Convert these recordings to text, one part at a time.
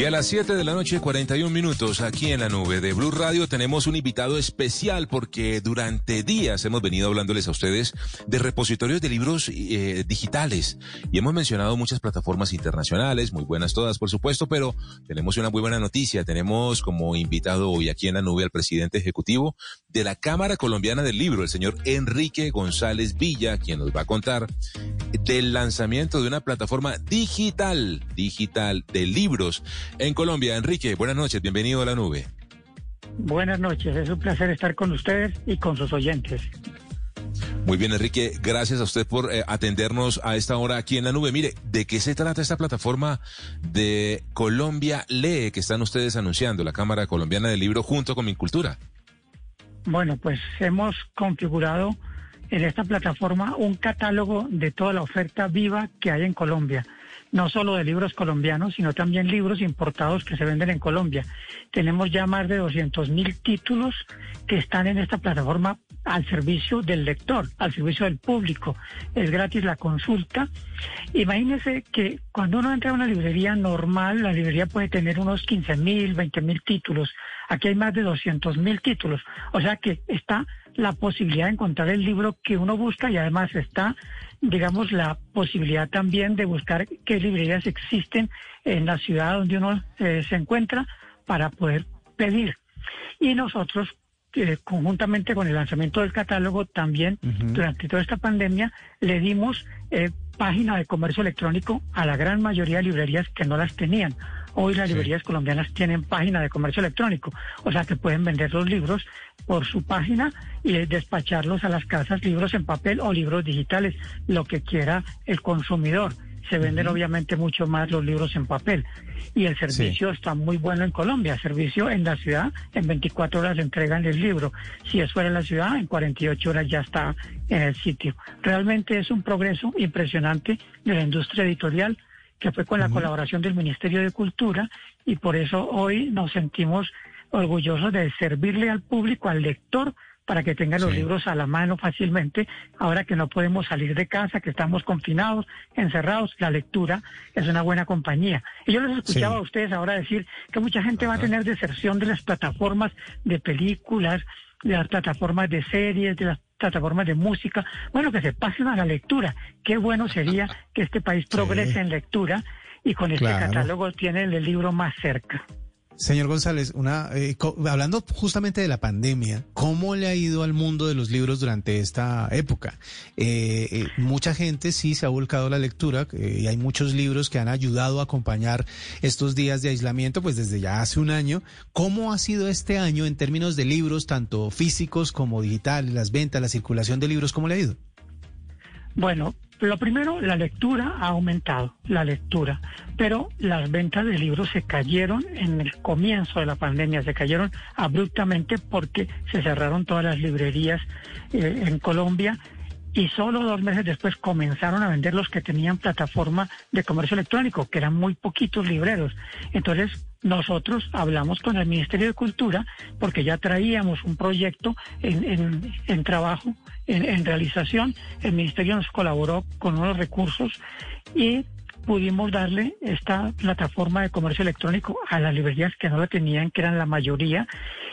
Y a las 7 de la noche, 41 minutos, aquí en la nube de Blue Radio, tenemos un invitado especial porque durante días hemos venido hablándoles a ustedes de repositorios de libros eh, digitales y hemos mencionado muchas plataformas internacionales, muy buenas todas, por supuesto, pero tenemos una muy buena noticia. Tenemos como invitado hoy aquí en la nube al presidente ejecutivo de la Cámara Colombiana del Libro, el señor Enrique González Villa, quien nos va a contar del lanzamiento de una plataforma digital, digital de libros en Colombia. Enrique, buenas noches, bienvenido a la nube. Buenas noches, es un placer estar con ustedes y con sus oyentes. Muy bien, Enrique, gracias a usted por eh, atendernos a esta hora aquí en la nube. Mire, ¿de qué se trata esta plataforma de Colombia Lee que están ustedes anunciando, la Cámara Colombiana del Libro junto con Mincultura? Bueno, pues hemos configurado en esta plataforma un catálogo de toda la oferta viva que hay en Colombia no solo de libros colombianos, sino también libros importados que se venden en Colombia. Tenemos ya más de 200 mil títulos que están en esta plataforma al servicio del lector, al servicio del público. Es gratis la consulta. Imagínense que cuando uno entra a una librería normal, la librería puede tener unos 15 mil, 20 mil títulos. Aquí hay más de 200 mil títulos. O sea que está la posibilidad de encontrar el libro que uno busca y además está digamos, la posibilidad también de buscar qué librerías existen en la ciudad donde uno eh, se encuentra para poder pedir. Y nosotros, eh, conjuntamente con el lanzamiento del catálogo, también durante toda esta pandemia, le dimos eh, página de comercio electrónico a la gran mayoría de librerías que no las tenían. Hoy las librerías colombianas tienen página de comercio electrónico, o sea que pueden vender los libros por su página y despacharlos a las casas, libros en papel o libros digitales, lo que quiera el consumidor. Se venden obviamente mucho más los libros en papel. Y el servicio está muy bueno en Colombia. servicio en la ciudad, en 24 horas entregan el libro. Si es fuera de la ciudad, en 48 horas ya está en el sitio. Realmente es un progreso impresionante de la industria editorial que fue con la colaboración del Ministerio de Cultura y por eso hoy nos sentimos orgullosos de servirle al público, al lector, para que tenga los libros a la mano fácilmente, ahora que no podemos salir de casa, que estamos confinados, encerrados, la lectura es una buena compañía. Y yo les escuchaba a ustedes ahora decir que mucha gente va a tener deserción de las plataformas de películas, de las plataformas de series, de las plataformas de música, bueno, que se pasen a la lectura. Qué bueno sería que este país progrese en lectura y con este catálogo tiene el libro más cerca. Señor González, una, eh, hablando justamente de la pandemia, ¿cómo le ha ido al mundo de los libros durante esta época? Eh, eh, mucha gente sí se ha volcado la lectura y hay muchos libros que han ayudado a acompañar estos días de aislamiento, pues desde ya hace un año. ¿Cómo ha sido este año en términos de libros, tanto físicos como digitales, las ventas, la circulación de libros? ¿Cómo le ha ido? Bueno, lo primero, la lectura ha aumentado, la lectura, pero las ventas de libros se cayeron en el comienzo de la pandemia, se cayeron abruptamente porque se cerraron todas las librerías eh, en Colombia y solo dos meses después comenzaron a vender los que tenían plataforma de comercio electrónico, que eran muy poquitos libreros. Entonces, nosotros hablamos con el Ministerio de Cultura porque ya traíamos un proyecto en, en, trabajo, en, en, realización. El Ministerio nos colaboró con unos recursos y pudimos darle esta plataforma de comercio electrónico a las librerías que no la tenían, que eran la mayoría.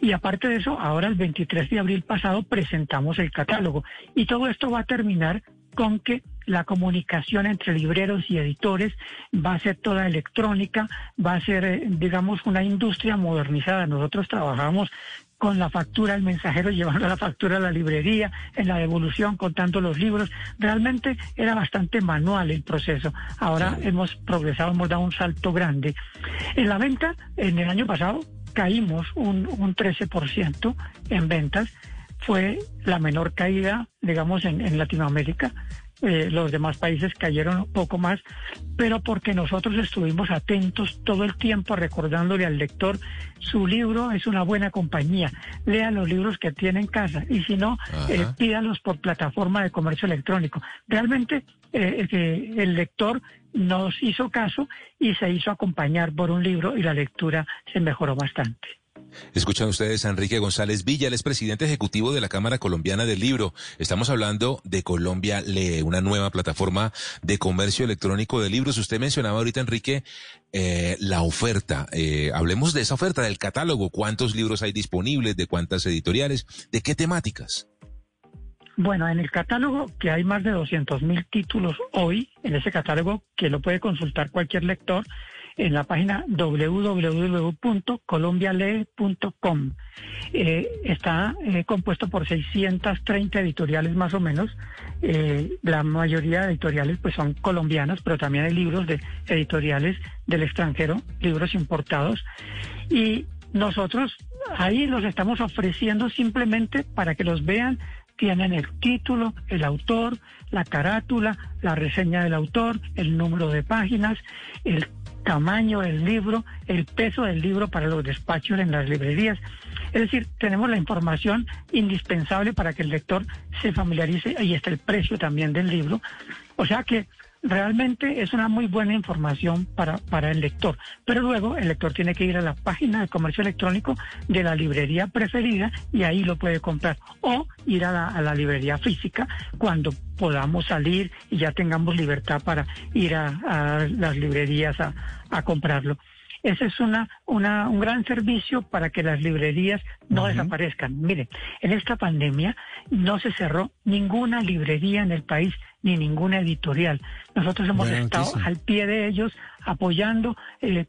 Y aparte de eso, ahora el 23 de abril pasado presentamos el catálogo. Y todo esto va a terminar con que la comunicación entre libreros y editores va a ser toda electrónica, va a ser, eh, digamos, una industria modernizada. Nosotros trabajamos con la factura, el mensajero llevando la factura a la librería, en la devolución, contando los libros. Realmente era bastante manual el proceso. Ahora hemos progresado, hemos dado un salto grande. En la venta, en el año pasado, caímos un, un 13% en ventas. Fue la menor caída, digamos, en, en Latinoamérica. Eh, los demás países cayeron un poco más, pero porque nosotros estuvimos atentos todo el tiempo recordándole al lector, su libro es una buena compañía, lea los libros que tiene en casa y si no, eh, pídalos por plataforma de comercio electrónico. Realmente eh, el lector nos hizo caso y se hizo acompañar por un libro y la lectura se mejoró bastante. Escuchan ustedes a Enrique González Villa, el es presidente ejecutivo de la Cámara Colombiana del Libro. Estamos hablando de Colombia Lee, una nueva plataforma de comercio electrónico de libros. Usted mencionaba ahorita, Enrique, eh, la oferta. Eh, hablemos de esa oferta, del catálogo. ¿Cuántos libros hay disponibles? ¿De cuántas editoriales? ¿De qué temáticas? Bueno, en el catálogo, que hay más de 200 mil títulos hoy, en ese catálogo que lo puede consultar cualquier lector, en la página www.colombialee.com. Eh, está eh, compuesto por 630 editoriales más o menos. Eh, la mayoría de editoriales pues son colombianas, pero también hay libros de editoriales del extranjero, libros importados. Y nosotros ahí los estamos ofreciendo simplemente para que los vean tienen el título, el autor, la carátula, la reseña del autor, el número de páginas, el tamaño del libro, el peso del libro para los despachos en las librerías. Es decir, tenemos la información indispensable para que el lector se familiarice y está el precio también del libro. O sea que realmente es una muy buena información para, para el lector. Pero luego el lector tiene que ir a la página de comercio electrónico de la librería preferida y ahí lo puede comprar. O ir a la, librería física cuando podamos salir y ya tengamos libertad para ir a, las librerías a comprarlo. Ese es una, una, un gran servicio para que las librerías no desaparezcan. Mire, en esta pandemia no se cerró ninguna librería en el país ni ninguna editorial. Nosotros hemos estado al pie de ellos apoyando, eh,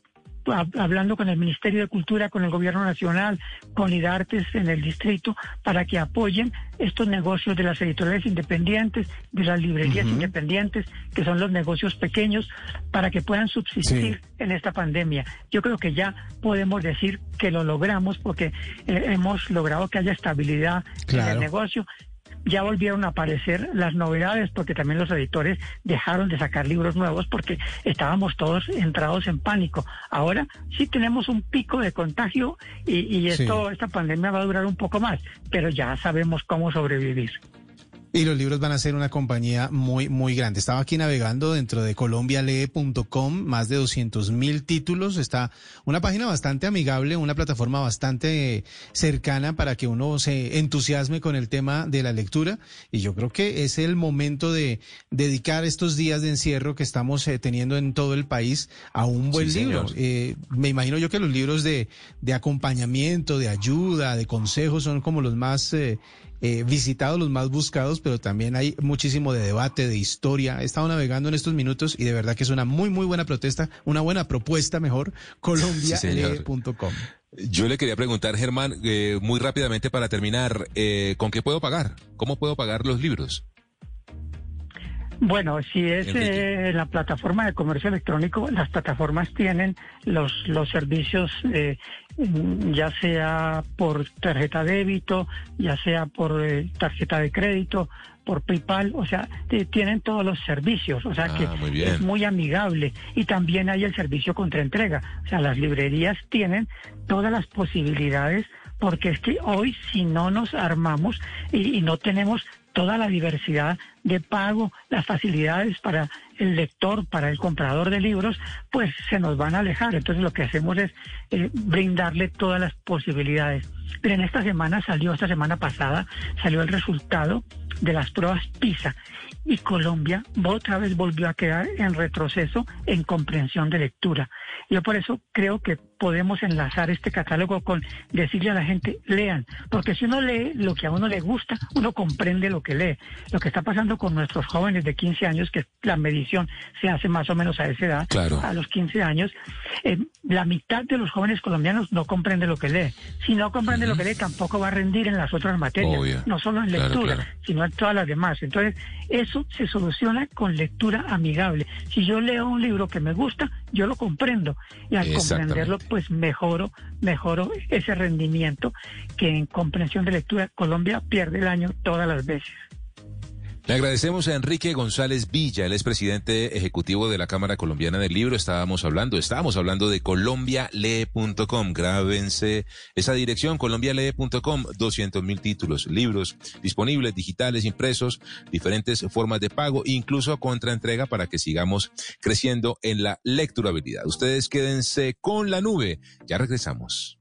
hablando con el Ministerio de Cultura, con el Gobierno Nacional, con IDARTES en el distrito, para que apoyen estos negocios de las editoriales independientes, de las librerías independientes, que son los negocios pequeños, para que puedan subsistir en esta pandemia. Yo creo que ya podemos decir que lo logramos porque eh, hemos logrado que haya estabilidad en el negocio ya volvieron a aparecer las novedades porque también los editores dejaron de sacar libros nuevos porque estábamos todos entrados en pánico. Ahora sí tenemos un pico de contagio y, esto, esta pandemia va a durar un poco más, pero ya sabemos cómo sobrevivir. Y los libros van a ser una compañía muy, muy grande. Estaba aquí navegando dentro de colombialee.com, más de 200 mil títulos. Está una página bastante amigable, una plataforma bastante cercana para que uno se entusiasme con el tema de la lectura. Y yo creo que es el momento de dedicar estos días de encierro que estamos eh, teniendo en todo el país a un buen libro. Eh, me imagino yo que los libros de, de acompañamiento, de ayuda, de consejos son como los más eh, eh, visitados, los más buscados, pero también hay muchísimo de debate, de historia. He estado navegando en estos minutos y de verdad que es una muy, muy buena protesta, una buena propuesta mejor, colombiale.com. Yo le quería preguntar, Germán, eh, muy rápidamente para terminar, eh, ¿con qué puedo pagar? ¿Cómo puedo pagar los libros? Bueno, si es eh, la plataforma de comercio electrónico, las plataformas tienen los, los servicios, eh, ya sea por tarjeta débito, ya sea por eh, tarjeta de crédito, por PayPal, o sea, tienen todos los servicios, o sea que ah, es muy amigable. Y también hay el servicio contra entrega, o sea, las librerías tienen todas las posibilidades porque es que hoy si no nos armamos y, no tenemos toda la diversidad de pago, las facilidades para el lector, para el comprador de libros, pues se nos van a alejar. Entonces lo que hacemos es eh, brindarle todas las posibilidades. Pero en esta semana salió, esta semana pasada, salió el resultado de las pruebas PISA y Colombia otra vez volvió a quedar en retroceso en comprensión de lectura. Yo por eso creo que podemos enlazar este catálogo con decirle a la gente, lean, porque si uno lee lo que a uno le gusta, uno comprende lo que lee. Lo que está pasando con nuestros jóvenes de 15 años, que la medición se hace más o menos a esa edad, a los 15 años, eh, la mitad de los jóvenes colombianos no comprende lo que lee. Si no comprende lo que lee, tampoco va a rendir en las otras materias, no solo en lectura, sino en todas las demás. Entonces, eso se soluciona con lectura amigable. Si yo leo un libro que me gusta, yo lo comprendo y al comprenderlo pues mejoro, mejoro ese rendimiento que en comprensión de lectura Colombia pierde el año todas las veces. Le agradecemos a Enrique González Villa, el es presidente ejecutivo de la Cámara Colombiana del Libro. Estábamos hablando, estábamos hablando de colombialee.com. Grábense esa dirección, colombialee.com, 200 mil títulos, libros disponibles, digitales, impresos, diferentes formas de pago, incluso contraentrega para que sigamos creciendo en la lecturabilidad. Ustedes quédense con la nube. Ya regresamos.